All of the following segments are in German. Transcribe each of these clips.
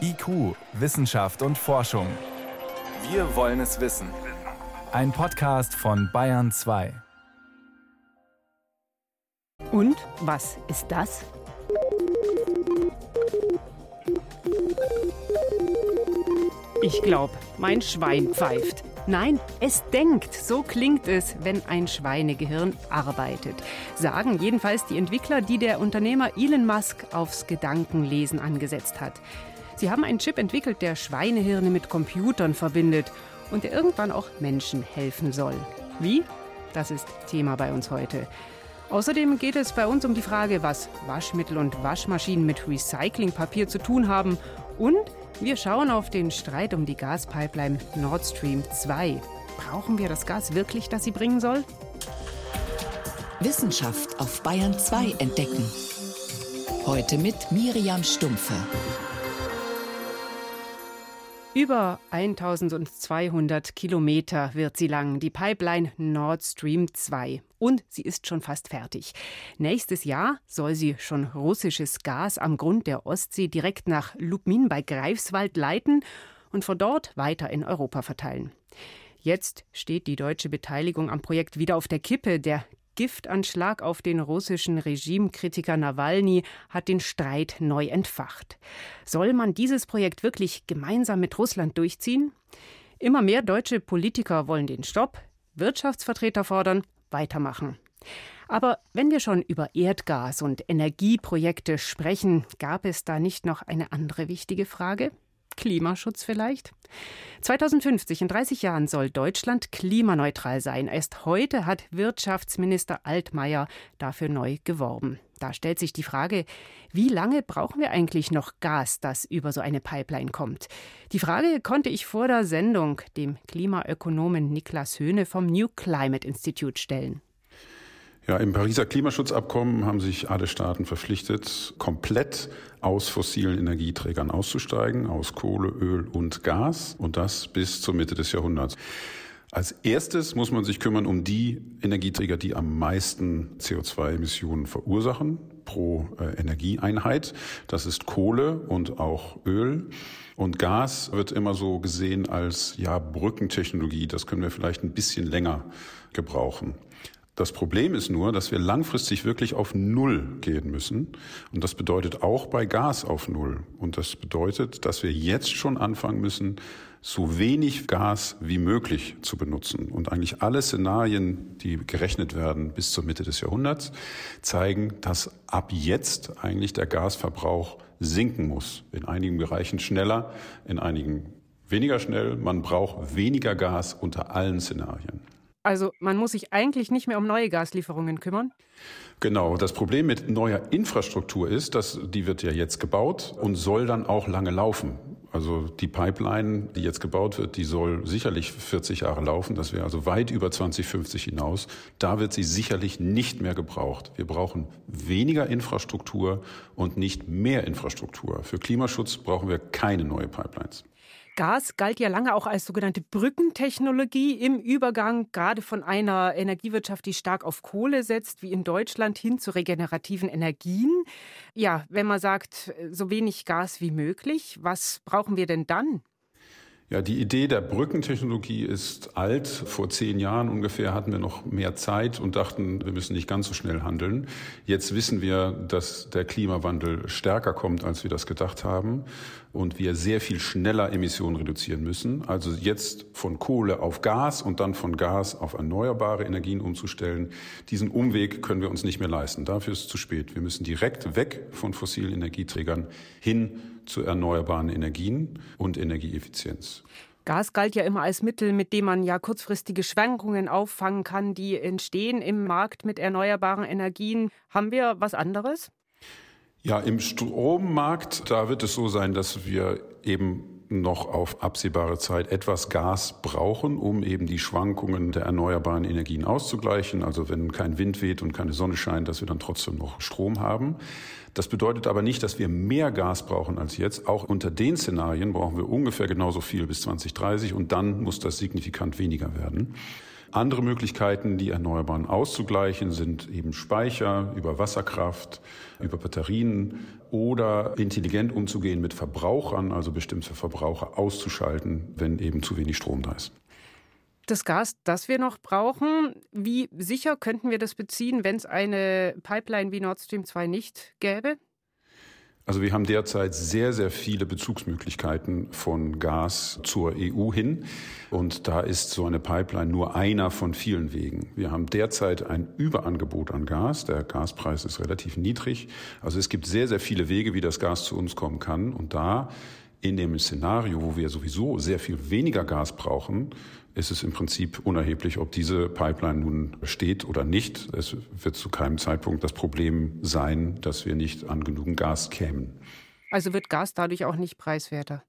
IQ, Wissenschaft und Forschung. Wir wollen es wissen. Ein Podcast von Bayern 2. Und was ist das? Ich glaube, mein Schwein pfeift. Nein, es denkt. So klingt es, wenn ein Schweinegehirn arbeitet. Sagen jedenfalls die Entwickler, die der Unternehmer Elon Musk aufs Gedankenlesen angesetzt hat. Sie haben einen Chip entwickelt, der Schweinehirne mit Computern verbindet und der irgendwann auch Menschen helfen soll. Wie? Das ist Thema bei uns heute. Außerdem geht es bei uns um die Frage, was Waschmittel und Waschmaschinen mit Recyclingpapier zu tun haben und wir schauen auf den Streit um die Gaspipeline Nord Stream 2. Brauchen wir das Gas wirklich, das sie bringen soll? Wissenschaft auf Bayern 2 entdecken. Heute mit Miriam Stumpfe. Über 1200 Kilometer wird sie lang, die Pipeline Nord Stream 2. Und sie ist schon fast fertig. Nächstes Jahr soll sie schon russisches Gas am Grund der Ostsee direkt nach Lubmin bei Greifswald leiten und von dort weiter in Europa verteilen. Jetzt steht die deutsche Beteiligung am Projekt wieder auf der Kippe. Der Giftanschlag auf den russischen Regimekritiker Nawalny hat den Streit neu entfacht. Soll man dieses Projekt wirklich gemeinsam mit Russland durchziehen? Immer mehr deutsche Politiker wollen den Stopp, Wirtschaftsvertreter fordern weitermachen. Aber wenn wir schon über Erdgas und Energieprojekte sprechen, gab es da nicht noch eine andere wichtige Frage? Klimaschutz vielleicht? 2050, in 30 Jahren, soll Deutschland klimaneutral sein. Erst heute hat Wirtschaftsminister Altmaier dafür neu geworben. Da stellt sich die Frage, wie lange brauchen wir eigentlich noch Gas, das über so eine Pipeline kommt? Die Frage konnte ich vor der Sendung dem Klimaökonomen Niklas Höhne vom New Climate Institute stellen. Ja, im Pariser Klimaschutzabkommen haben sich alle Staaten verpflichtet, komplett aus fossilen Energieträgern auszusteigen, aus Kohle, Öl und Gas, und das bis zur Mitte des Jahrhunderts. Als erstes muss man sich kümmern um die Energieträger, die am meisten CO2-Emissionen verursachen pro äh, Energieeinheit. Das ist Kohle und auch Öl. Und Gas wird immer so gesehen als ja Brückentechnologie. Das können wir vielleicht ein bisschen länger gebrauchen. Das Problem ist nur, dass wir langfristig wirklich auf Null gehen müssen. Und das bedeutet auch bei Gas auf Null. Und das bedeutet, dass wir jetzt schon anfangen müssen, so wenig Gas wie möglich zu benutzen. Und eigentlich alle Szenarien, die gerechnet werden bis zur Mitte des Jahrhunderts, zeigen, dass ab jetzt eigentlich der Gasverbrauch sinken muss. In einigen Bereichen schneller, in einigen weniger schnell. Man braucht weniger Gas unter allen Szenarien. Also man muss sich eigentlich nicht mehr um neue Gaslieferungen kümmern? Genau. Das Problem mit neuer Infrastruktur ist, dass die wird ja jetzt gebaut und soll dann auch lange laufen. Also die Pipeline, die jetzt gebaut wird, die soll sicherlich 40 Jahre laufen. Das wäre also weit über 2050 hinaus. Da wird sie sicherlich nicht mehr gebraucht. Wir brauchen weniger Infrastruktur und nicht mehr Infrastruktur. Für Klimaschutz brauchen wir keine neue Pipelines. Gas galt ja lange auch als sogenannte Brückentechnologie im Übergang gerade von einer Energiewirtschaft, die stark auf Kohle setzt, wie in Deutschland, hin zu regenerativen Energien. Ja, wenn man sagt, so wenig Gas wie möglich, was brauchen wir denn dann? Ja, die Idee der Brückentechnologie ist alt. Vor zehn Jahren ungefähr hatten wir noch mehr Zeit und dachten, wir müssen nicht ganz so schnell handeln. Jetzt wissen wir, dass der Klimawandel stärker kommt, als wir das gedacht haben und wir sehr viel schneller Emissionen reduzieren müssen. Also jetzt von Kohle auf Gas und dann von Gas auf erneuerbare Energien umzustellen. Diesen Umweg können wir uns nicht mehr leisten. Dafür ist es zu spät. Wir müssen direkt weg von fossilen Energieträgern hin zu erneuerbaren Energien und Energieeffizienz. Gas galt ja immer als Mittel, mit dem man ja kurzfristige Schwankungen auffangen kann, die entstehen im Markt mit erneuerbaren Energien. Haben wir was anderes? Ja, im Strommarkt, da wird es so sein, dass wir eben noch auf absehbare Zeit etwas Gas brauchen, um eben die Schwankungen der erneuerbaren Energien auszugleichen. Also wenn kein Wind weht und keine Sonne scheint, dass wir dann trotzdem noch Strom haben. Das bedeutet aber nicht, dass wir mehr Gas brauchen als jetzt. Auch unter den Szenarien brauchen wir ungefähr genauso viel bis 2030 und dann muss das signifikant weniger werden. Andere Möglichkeiten, die Erneuerbaren auszugleichen, sind eben Speicher über Wasserkraft, über Batterien oder intelligent umzugehen mit Verbrauchern, also bestimmte Verbraucher auszuschalten, wenn eben zu wenig Strom da ist. Das Gas, das wir noch brauchen, wie sicher könnten wir das beziehen, wenn es eine Pipeline wie Nord Stream 2 nicht gäbe? Also wir haben derzeit sehr, sehr viele Bezugsmöglichkeiten von Gas zur EU hin. Und da ist so eine Pipeline nur einer von vielen Wegen. Wir haben derzeit ein Überangebot an Gas. Der Gaspreis ist relativ niedrig. Also es gibt sehr, sehr viele Wege, wie das Gas zu uns kommen kann. Und da in dem Szenario, wo wir sowieso sehr viel weniger Gas brauchen, ist es im Prinzip unerheblich, ob diese Pipeline nun steht oder nicht. Es wird zu keinem Zeitpunkt das Problem sein, dass wir nicht an genügend Gas kämen. Also wird Gas dadurch auch nicht preiswerter?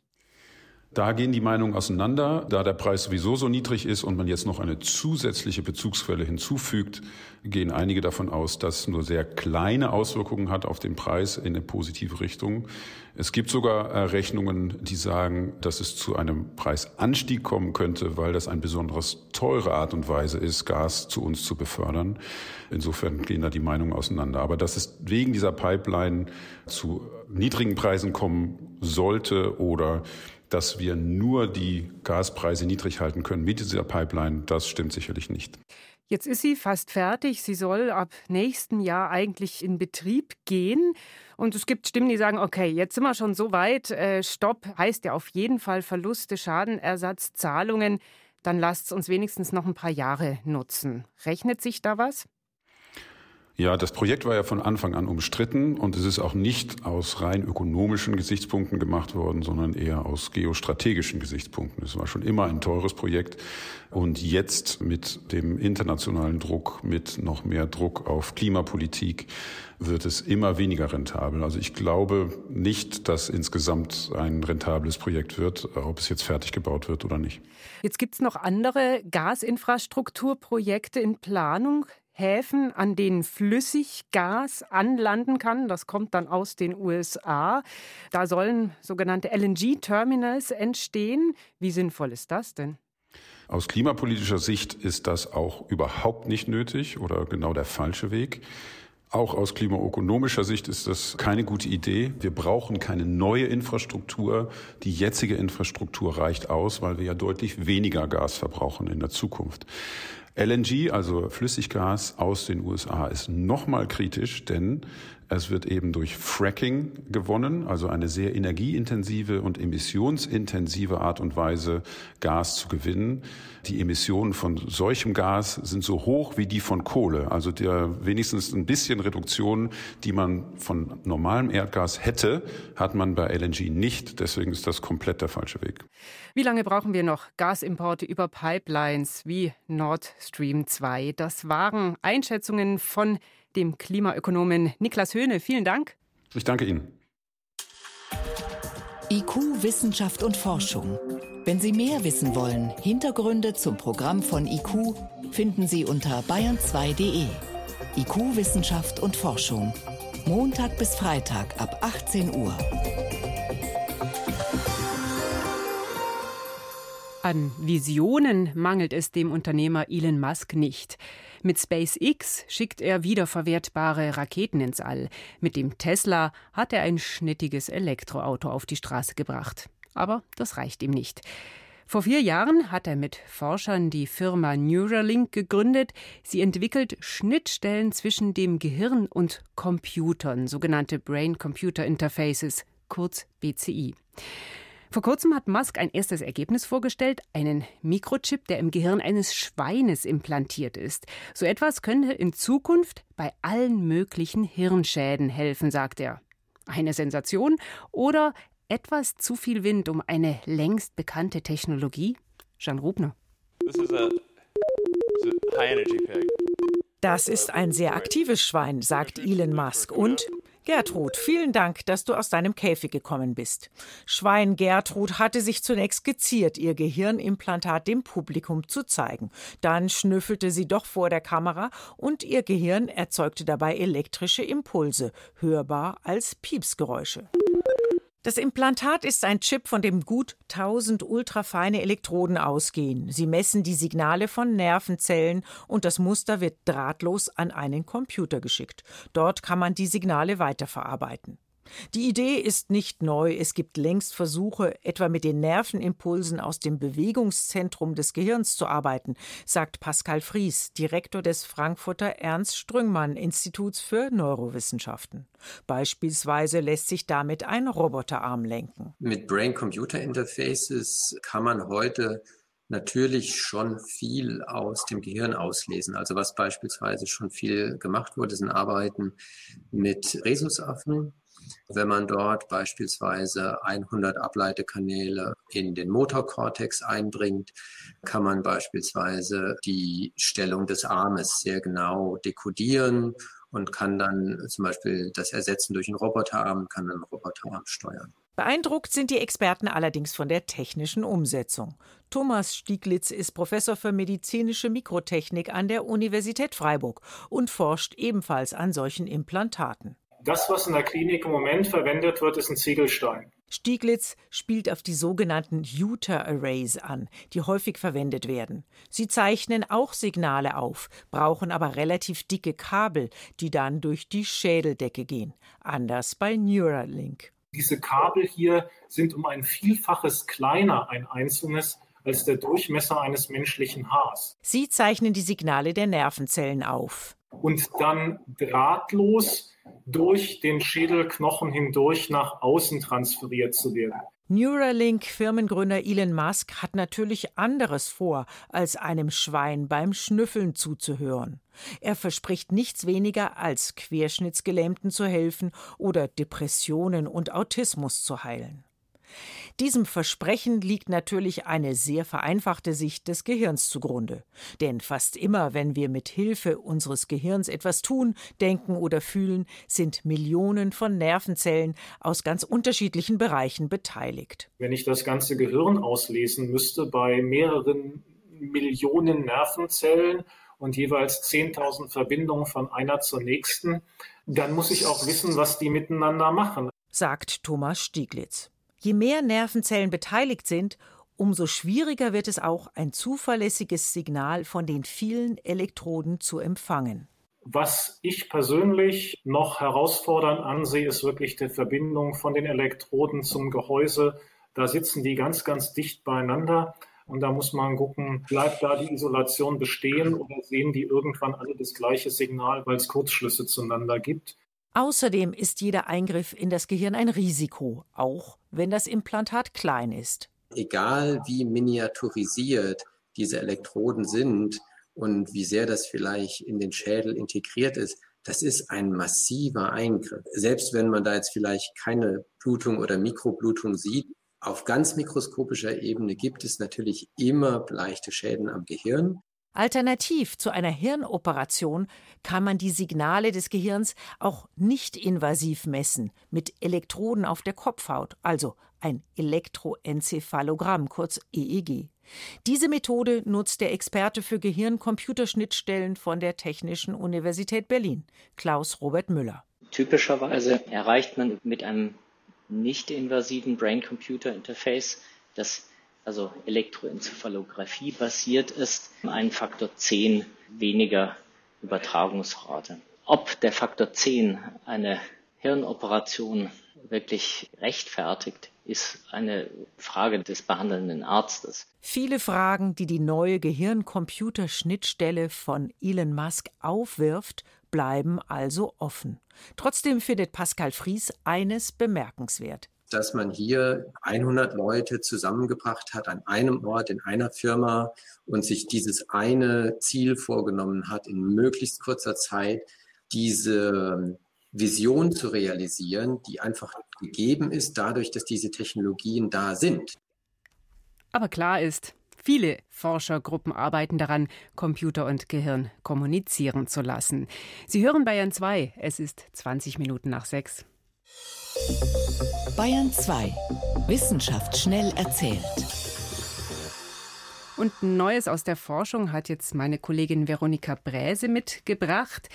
Da gehen die Meinungen auseinander. Da der Preis sowieso so niedrig ist und man jetzt noch eine zusätzliche Bezugsquelle hinzufügt, gehen einige davon aus, dass nur sehr kleine Auswirkungen hat auf den Preis in eine positive Richtung. Es gibt sogar Rechnungen, die sagen, dass es zu einem Preisanstieg kommen könnte, weil das eine besonders teure Art und Weise ist, Gas zu uns zu befördern. Insofern gehen da die Meinungen auseinander. Aber dass es wegen dieser Pipeline zu niedrigen Preisen kommen sollte oder dass wir nur die Gaspreise niedrig halten können mit dieser Pipeline, das stimmt sicherlich nicht. Jetzt ist sie fast fertig. Sie soll ab nächstem Jahr eigentlich in Betrieb gehen. Und es gibt Stimmen, die sagen, okay, jetzt sind wir schon so weit. Äh, Stopp heißt ja auf jeden Fall Verluste, Schadenersatz, Zahlungen. Dann lasst es uns wenigstens noch ein paar Jahre nutzen. Rechnet sich da was? Ja, das Projekt war ja von Anfang an umstritten und es ist auch nicht aus rein ökonomischen Gesichtspunkten gemacht worden, sondern eher aus geostrategischen Gesichtspunkten. Es war schon immer ein teures Projekt und jetzt mit dem internationalen Druck, mit noch mehr Druck auf Klimapolitik wird es immer weniger rentabel. Also ich glaube nicht, dass insgesamt ein rentables Projekt wird, ob es jetzt fertig gebaut wird oder nicht. Jetzt gibt es noch andere Gasinfrastrukturprojekte in Planung. Häfen, an denen Flüssiggas anlanden kann. Das kommt dann aus den USA. Da sollen sogenannte LNG-Terminals entstehen. Wie sinnvoll ist das denn? Aus klimapolitischer Sicht ist das auch überhaupt nicht nötig oder genau der falsche Weg. Auch aus klimaökonomischer Sicht ist das keine gute Idee. Wir brauchen keine neue Infrastruktur. Die jetzige Infrastruktur reicht aus, weil wir ja deutlich weniger Gas verbrauchen in der Zukunft. LNG, also Flüssiggas aus den USA, ist nochmal kritisch, denn es wird eben durch Fracking gewonnen, also eine sehr energieintensive und emissionsintensive Art und Weise, Gas zu gewinnen. Die Emissionen von solchem Gas sind so hoch wie die von Kohle. Also der wenigstens ein bisschen Reduktion, die man von normalem Erdgas hätte, hat man bei LNG nicht. Deswegen ist das komplett der falsche Weg. Wie lange brauchen wir noch Gasimporte über Pipelines wie Nord Stream 2? Das waren Einschätzungen von dem Klimaökonomen Niklas Höhne. Vielen Dank. Ich danke Ihnen. IQ, Wissenschaft und Forschung. Wenn Sie mehr wissen wollen, Hintergründe zum Programm von IQ finden Sie unter bayern2.de. IQ, Wissenschaft und Forschung. Montag bis Freitag ab 18 Uhr. An Visionen mangelt es dem Unternehmer Elon Musk nicht. Mit SpaceX schickt er wiederverwertbare Raketen ins All. Mit dem Tesla hat er ein schnittiges Elektroauto auf die Straße gebracht. Aber das reicht ihm nicht. Vor vier Jahren hat er mit Forschern die Firma Neuralink gegründet. Sie entwickelt Schnittstellen zwischen dem Gehirn und Computern, sogenannte Brain-Computer Interfaces, kurz BCI. Vor kurzem hat Musk ein erstes Ergebnis vorgestellt, einen Mikrochip, der im Gehirn eines Schweines implantiert ist. So etwas könnte in Zukunft bei allen möglichen Hirnschäden helfen, sagt er. Eine Sensation oder etwas zu viel Wind um eine längst bekannte Technologie? Jean Rubner. Das ist ein sehr aktives Schwein, sagt Elon Musk. Und Gertrud, vielen Dank, dass du aus deinem Käfig gekommen bist. Schwein Gertrud hatte sich zunächst geziert, ihr Gehirnimplantat dem Publikum zu zeigen. Dann schnüffelte sie doch vor der Kamera und ihr Gehirn erzeugte dabei elektrische Impulse, hörbar als Piepsgeräusche. Das Implantat ist ein Chip, von dem gut 1000 ultrafeine Elektroden ausgehen. Sie messen die Signale von Nervenzellen und das Muster wird drahtlos an einen Computer geschickt. Dort kann man die Signale weiterverarbeiten. Die Idee ist nicht neu. Es gibt längst Versuche, etwa mit den Nervenimpulsen aus dem Bewegungszentrum des Gehirns zu arbeiten, sagt Pascal Fries, Direktor des Frankfurter Ernst Strüngmann Instituts für Neurowissenschaften. Beispielsweise lässt sich damit ein Roboterarm lenken. Mit Brain-Computer-Interfaces kann man heute natürlich schon viel aus dem Gehirn auslesen. Also was beispielsweise schon viel gemacht wurde, sind Arbeiten mit Rhesusaffen, wenn man dort beispielsweise 100 Ableitekanäle in den Motorkortex einbringt, kann man beispielsweise die Stellung des Armes sehr genau dekodieren und kann dann zum Beispiel das ersetzen durch einen Roboterarm, kann einen Roboterarm steuern. Beeindruckt sind die Experten allerdings von der technischen Umsetzung. Thomas Stieglitz ist Professor für medizinische Mikrotechnik an der Universität Freiburg und forscht ebenfalls an solchen Implantaten. Das, was in der Klinik im Moment verwendet wird, ist ein Ziegelstein. Stieglitz spielt auf die sogenannten Uter Arrays an, die häufig verwendet werden. Sie zeichnen auch Signale auf, brauchen aber relativ dicke Kabel, die dann durch die Schädeldecke gehen. Anders bei Neuralink. Diese Kabel hier sind um ein Vielfaches kleiner, ein einzelnes, als der Durchmesser eines menschlichen Haars. Sie zeichnen die Signale der Nervenzellen auf. Und dann drahtlos durch den Schädelknochen hindurch nach außen transferiert zu werden. Neuralink-Firmengründer Elon Musk hat natürlich anderes vor, als einem Schwein beim Schnüffeln zuzuhören. Er verspricht nichts weniger, als Querschnittsgelähmten zu helfen oder Depressionen und Autismus zu heilen. Diesem Versprechen liegt natürlich eine sehr vereinfachte Sicht des Gehirns zugrunde. Denn fast immer, wenn wir mit Hilfe unseres Gehirns etwas tun, denken oder fühlen, sind Millionen von Nervenzellen aus ganz unterschiedlichen Bereichen beteiligt. Wenn ich das ganze Gehirn auslesen müsste bei mehreren Millionen Nervenzellen und jeweils 10.000 Verbindungen von einer zur nächsten, dann muss ich auch wissen, was die miteinander machen, sagt Thomas Stieglitz. Je mehr Nervenzellen beteiligt sind, umso schwieriger wird es auch, ein zuverlässiges Signal von den vielen Elektroden zu empfangen. Was ich persönlich noch herausfordernd ansehe, ist wirklich die Verbindung von den Elektroden zum Gehäuse. Da sitzen die ganz, ganz dicht beieinander. Und da muss man gucken, bleibt da die Isolation bestehen oder sehen die irgendwann alle das gleiche Signal, weil es Kurzschlüsse zueinander gibt. Außerdem ist jeder Eingriff in das Gehirn ein Risiko, auch wenn das Implantat klein ist. Egal wie miniaturisiert diese Elektroden sind und wie sehr das vielleicht in den Schädel integriert ist, das ist ein massiver Eingriff. Selbst wenn man da jetzt vielleicht keine Blutung oder Mikroblutung sieht, auf ganz mikroskopischer Ebene gibt es natürlich immer leichte Schäden am Gehirn. Alternativ zu einer Hirnoperation kann man die Signale des Gehirns auch nicht invasiv messen mit Elektroden auf der Kopfhaut, also ein Elektroenzephalogramm, kurz EEG. Diese Methode nutzt der Experte für Gehirn-Computerschnittstellen von der Technischen Universität Berlin, Klaus Robert Müller. Typischerweise erreicht man mit einem nicht invasiven Brain-Computer-Interface das also Elektroenzephalographie basiert ist, ein Faktor 10 weniger Übertragungsrate. Ob der Faktor 10 eine Hirnoperation wirklich rechtfertigt, ist eine Frage des behandelnden Arztes. Viele Fragen, die die neue Gehirn-Computer-Schnittstelle von Elon Musk aufwirft, bleiben also offen. Trotzdem findet Pascal Fries eines bemerkenswert dass man hier 100 Leute zusammengebracht hat an einem Ort, in einer Firma und sich dieses eine Ziel vorgenommen hat, in möglichst kurzer Zeit diese Vision zu realisieren, die einfach gegeben ist dadurch, dass diese Technologien da sind. Aber klar ist, Viele Forschergruppen arbeiten daran, Computer und Gehirn kommunizieren zu lassen. Sie hören Bayern 2. Es ist 20 Minuten nach 6. Bayern 2. Wissenschaft schnell erzählt. Und Neues aus der Forschung hat jetzt meine Kollegin Veronika Bräse mitgebracht.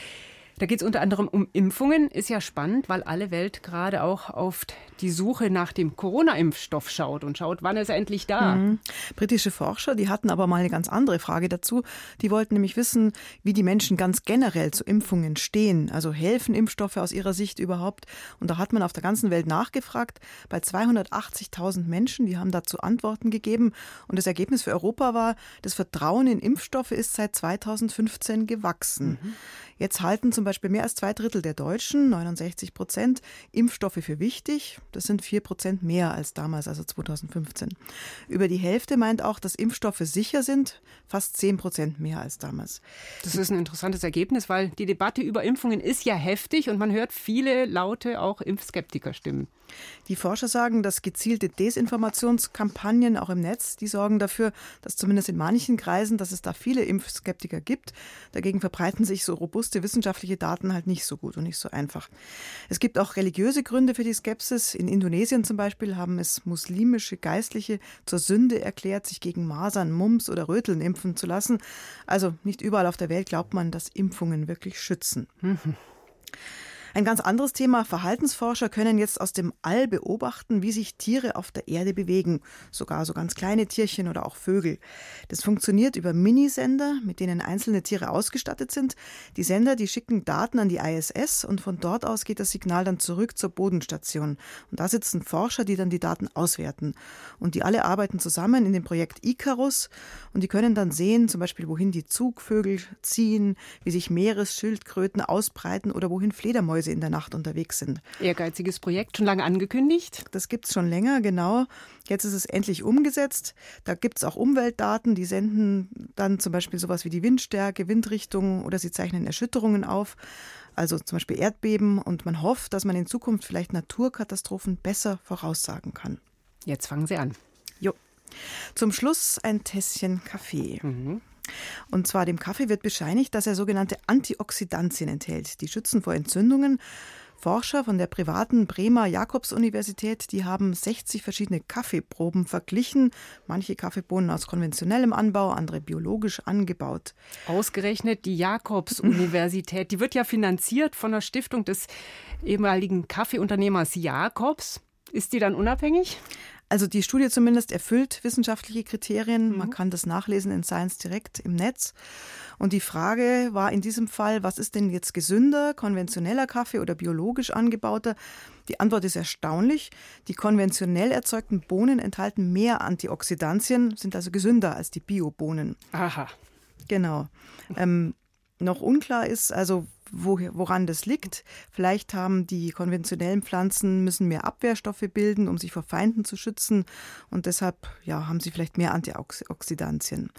Da geht es unter anderem um Impfungen. Ist ja spannend, weil alle Welt gerade auch auf die Suche nach dem Corona-Impfstoff schaut und schaut, wann ist er endlich da. Mhm. Britische Forscher, die hatten aber mal eine ganz andere Frage dazu. Die wollten nämlich wissen, wie die Menschen ganz generell zu Impfungen stehen. Also helfen Impfstoffe aus ihrer Sicht überhaupt? Und da hat man auf der ganzen Welt nachgefragt bei 280.000 Menschen. Die haben dazu Antworten gegeben. Und das Ergebnis für Europa war, das Vertrauen in Impfstoffe ist seit 2015 gewachsen. Mhm. Jetzt halten zum Beispiel mehr als zwei Drittel der Deutschen, 69 Prozent, Impfstoffe für wichtig. Das sind vier Prozent mehr als damals, also 2015. Über die Hälfte meint auch, dass Impfstoffe sicher sind, fast zehn Prozent mehr als damals. Das ist ein interessantes Ergebnis, weil die Debatte über Impfungen ist ja heftig und man hört viele laute, auch Impfskeptiker-Stimmen. Die Forscher sagen, dass gezielte Desinformationskampagnen auch im Netz, die sorgen dafür, dass zumindest in manchen Kreisen, dass es da viele Impfskeptiker gibt. Dagegen verbreiten sich so robuste wissenschaftliche Daten halt nicht so gut und nicht so einfach. Es gibt auch religiöse Gründe für die Skepsis. In Indonesien zum Beispiel haben es muslimische Geistliche zur Sünde erklärt, sich gegen Masern, Mumps oder Röteln impfen zu lassen. Also nicht überall auf der Welt glaubt man, dass Impfungen wirklich schützen. Mhm. Ein ganz anderes Thema. Verhaltensforscher können jetzt aus dem All beobachten, wie sich Tiere auf der Erde bewegen. Sogar so ganz kleine Tierchen oder auch Vögel. Das funktioniert über Minisender, mit denen einzelne Tiere ausgestattet sind. Die Sender, die schicken Daten an die ISS und von dort aus geht das Signal dann zurück zur Bodenstation. Und da sitzen Forscher, die dann die Daten auswerten. Und die alle arbeiten zusammen in dem Projekt Icarus und die können dann sehen, zum Beispiel, wohin die Zugvögel ziehen, wie sich Meeresschildkröten ausbreiten oder wohin Fledermäuse sie in der Nacht unterwegs sind. Ehrgeiziges Projekt, schon lange angekündigt? Das gibt es schon länger, genau. Jetzt ist es endlich umgesetzt. Da gibt es auch Umweltdaten, die senden dann zum Beispiel sowas wie die Windstärke, Windrichtung oder sie zeichnen Erschütterungen auf. Also zum Beispiel Erdbeben und man hofft, dass man in Zukunft vielleicht Naturkatastrophen besser voraussagen kann. Jetzt fangen Sie an. Jo. Zum Schluss ein Tässchen Kaffee. Mhm. Und zwar dem Kaffee wird bescheinigt, dass er sogenannte Antioxidantien enthält. Die schützen vor Entzündungen. Forscher von der privaten Bremer Jakobs-Universität, die haben 60 verschiedene Kaffeeproben verglichen. Manche Kaffeebohnen aus konventionellem Anbau, andere biologisch angebaut. Ausgerechnet die Jakobs-Universität, die wird ja finanziert von der Stiftung des ehemaligen Kaffeeunternehmers Jakobs. Ist die dann unabhängig? Also die Studie zumindest erfüllt wissenschaftliche Kriterien. Mhm. Man kann das nachlesen in Science Direct im Netz. Und die Frage war in diesem Fall, was ist denn jetzt gesünder, konventioneller Kaffee oder biologisch angebauter? Die Antwort ist erstaunlich. Die konventionell erzeugten Bohnen enthalten mehr Antioxidantien, sind also gesünder als die Biobohnen. Aha. Genau. Ähm, noch unklar ist also, wo, woran das liegt. Vielleicht haben die konventionellen Pflanzen müssen mehr Abwehrstoffe bilden, um sich vor Feinden zu schützen und deshalb ja, haben sie vielleicht mehr Antioxidantien.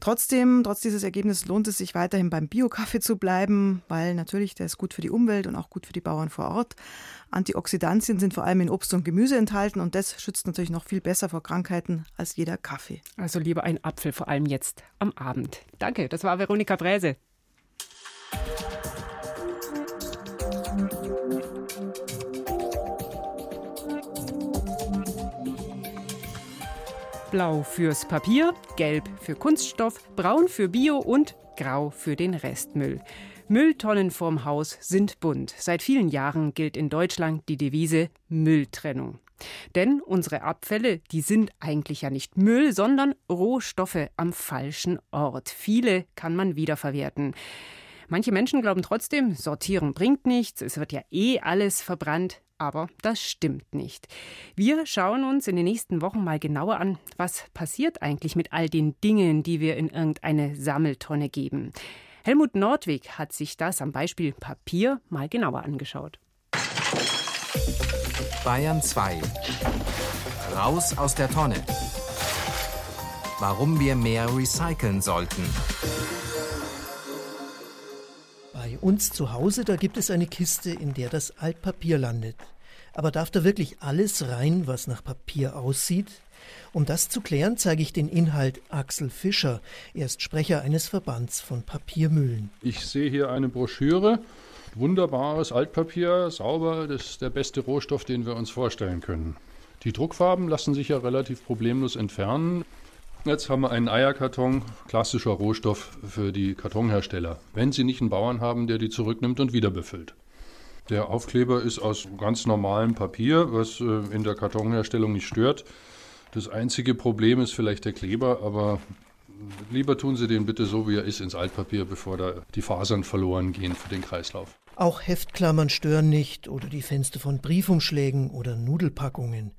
Trotzdem, trotz dieses Ergebnisses lohnt es sich weiterhin beim Bio-Kaffee zu bleiben, weil natürlich der ist gut für die Umwelt und auch gut für die Bauern vor Ort. Antioxidantien sind vor allem in Obst und Gemüse enthalten und das schützt natürlich noch viel besser vor Krankheiten als jeder Kaffee. Also lieber ein Apfel, vor allem jetzt am Abend. Danke, das war Veronika Bräse. Blau fürs Papier, Gelb für Kunststoff, Braun für Bio und Grau für den Restmüll. Mülltonnen vorm Haus sind bunt. Seit vielen Jahren gilt in Deutschland die Devise Mülltrennung. Denn unsere Abfälle, die sind eigentlich ja nicht Müll, sondern Rohstoffe am falschen Ort. Viele kann man wiederverwerten. Manche Menschen glauben trotzdem, sortieren bringt nichts, es wird ja eh alles verbrannt. Aber das stimmt nicht. Wir schauen uns in den nächsten Wochen mal genauer an, was passiert eigentlich mit all den Dingen, die wir in irgendeine Sammeltonne geben. Helmut Nordwig hat sich das am Beispiel Papier mal genauer angeschaut. Bayern 2. Raus aus der Tonne. Warum wir mehr recyceln sollten. Uns zu Hause, da gibt es eine Kiste, in der das Altpapier landet. Aber darf da wirklich alles rein, was nach Papier aussieht? Um das zu klären, zeige ich den Inhalt Axel Fischer. Er ist Sprecher eines Verbands von Papiermühlen. Ich sehe hier eine Broschüre. Wunderbares Altpapier, sauber, das ist der beste Rohstoff, den wir uns vorstellen können. Die Druckfarben lassen sich ja relativ problemlos entfernen. Jetzt haben wir einen Eierkarton, klassischer Rohstoff für die Kartonhersteller. Wenn sie nicht einen Bauern haben, der die zurücknimmt und wieder befüllt. Der Aufkleber ist aus ganz normalem Papier, was äh, in der Kartonherstellung nicht stört. Das einzige Problem ist vielleicht der Kleber, aber lieber tun Sie den bitte so, wie er ist, ins Altpapier, bevor da die Fasern verloren gehen für den Kreislauf. Auch Heftklammern stören nicht oder die Fenster von Briefumschlägen oder Nudelpackungen.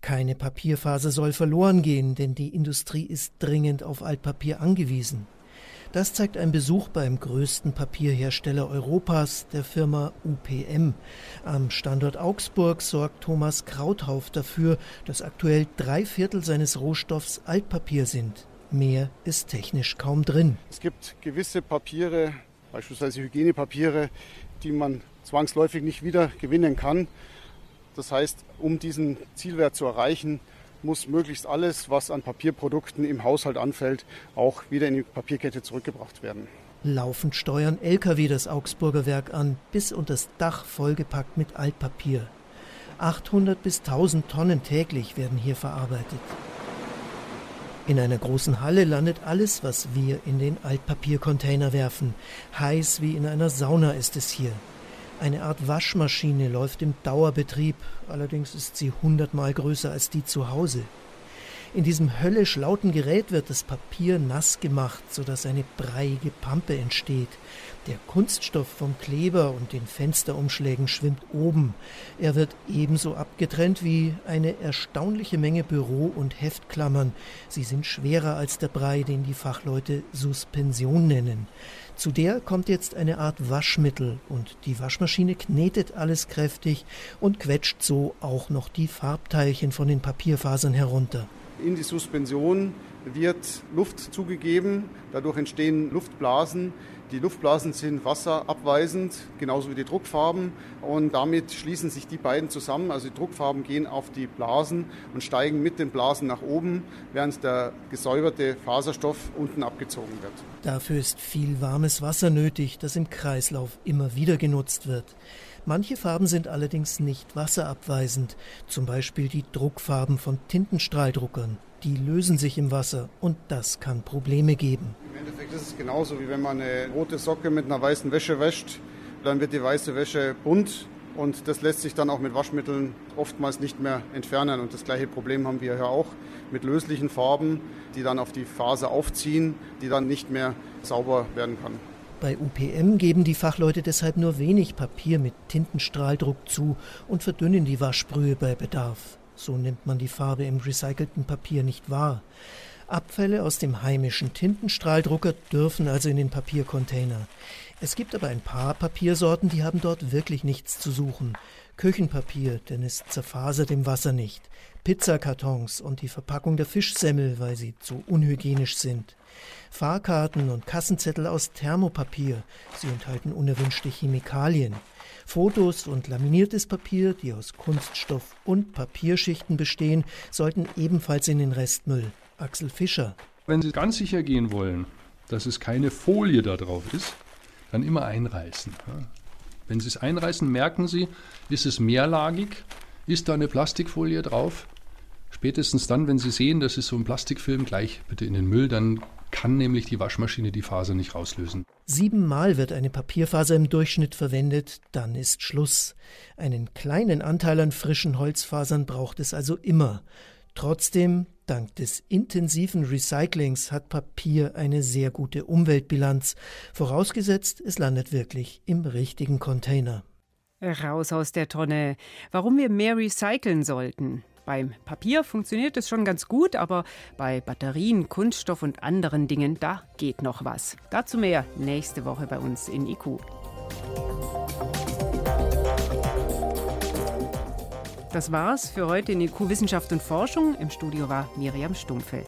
Keine Papierfaser soll verloren gehen, denn die Industrie ist dringend auf Altpapier angewiesen. Das zeigt ein Besuch beim größten Papierhersteller Europas, der Firma UPM. Am Standort Augsburg sorgt Thomas Krauthauf dafür, dass aktuell drei Viertel seines Rohstoffs Altpapier sind. Mehr ist technisch kaum drin. Es gibt gewisse Papiere, beispielsweise Hygienepapiere, die man zwangsläufig nicht wieder gewinnen kann. Das heißt, um diesen Zielwert zu erreichen, muss möglichst alles, was an Papierprodukten im Haushalt anfällt, auch wieder in die Papierkette zurückgebracht werden. Laufend steuern Lkw das Augsburger Werk an, bis unter das Dach vollgepackt mit Altpapier. 800 bis 1000 Tonnen täglich werden hier verarbeitet. In einer großen Halle landet alles, was wir in den Altpapiercontainer werfen. Heiß wie in einer Sauna ist es hier. Eine Art Waschmaschine läuft im Dauerbetrieb, allerdings ist sie hundertmal größer als die zu Hause. In diesem höllisch lauten Gerät wird das Papier nass gemacht, sodass eine breiige Pampe entsteht. Der Kunststoff vom Kleber und den Fensterumschlägen schwimmt oben. Er wird ebenso abgetrennt wie eine erstaunliche Menge Büro- und Heftklammern. Sie sind schwerer als der Brei, den die Fachleute Suspension nennen. Zu der kommt jetzt eine Art Waschmittel und die Waschmaschine knetet alles kräftig und quetscht so auch noch die Farbteilchen von den Papierfasern herunter. In die Suspension wird Luft zugegeben, dadurch entstehen Luftblasen. Die Luftblasen sind wasserabweisend, genauso wie die Druckfarben. Und damit schließen sich die beiden zusammen. Also die Druckfarben gehen auf die Blasen und steigen mit den Blasen nach oben, während der gesäuberte Faserstoff unten abgezogen wird. Dafür ist viel warmes Wasser nötig, das im Kreislauf immer wieder genutzt wird. Manche Farben sind allerdings nicht wasserabweisend, zum Beispiel die Druckfarben von Tintenstrahldruckern. Die lösen sich im Wasser und das kann Probleme geben. Im Endeffekt ist es genauso, wie wenn man eine rote Socke mit einer weißen Wäsche wäscht. Dann wird die weiße Wäsche bunt und das lässt sich dann auch mit Waschmitteln oftmals nicht mehr entfernen. Und das gleiche Problem haben wir hier auch mit löslichen Farben, die dann auf die Faser aufziehen, die dann nicht mehr sauber werden kann. Bei UPM geben die Fachleute deshalb nur wenig Papier mit Tintenstrahldruck zu und verdünnen die Waschbrühe bei Bedarf. So nimmt man die Farbe im recycelten Papier nicht wahr. Abfälle aus dem heimischen Tintenstrahldrucker dürfen also in den Papiercontainer. Es gibt aber ein paar Papiersorten, die haben dort wirklich nichts zu suchen. Küchenpapier, denn es zerfasert im Wasser nicht. Pizzakartons und die Verpackung der Fischsemmel, weil sie zu unhygienisch sind. Fahrkarten und Kassenzettel aus Thermopapier. Sie enthalten unerwünschte Chemikalien. Fotos und laminiertes Papier, die aus Kunststoff und Papierschichten bestehen, sollten ebenfalls in den Restmüll. Axel Fischer. Wenn Sie ganz sicher gehen wollen, dass es keine Folie da drauf ist, dann immer einreißen. Wenn Sie es einreißen, merken Sie, ist es mehrlagig, ist da eine Plastikfolie drauf. Spätestens dann, wenn Sie sehen, das ist so ein Plastikfilm, gleich bitte in den Müll, dann kann nämlich die Waschmaschine die Faser nicht rauslösen. Siebenmal wird eine Papierfaser im Durchschnitt verwendet, dann ist Schluss. Einen kleinen Anteil an frischen Holzfasern braucht es also immer. Trotzdem, dank des intensiven Recyclings hat Papier eine sehr gute Umweltbilanz, vorausgesetzt, es landet wirklich im richtigen Container. Raus aus der Tonne. Warum wir mehr recyceln sollten. Beim Papier funktioniert es schon ganz gut, aber bei Batterien, Kunststoff und anderen Dingen, da geht noch was. Dazu mehr nächste Woche bei uns in IQ. Das war's für heute in IQ Wissenschaft und Forschung. Im Studio war Miriam Stumpfe.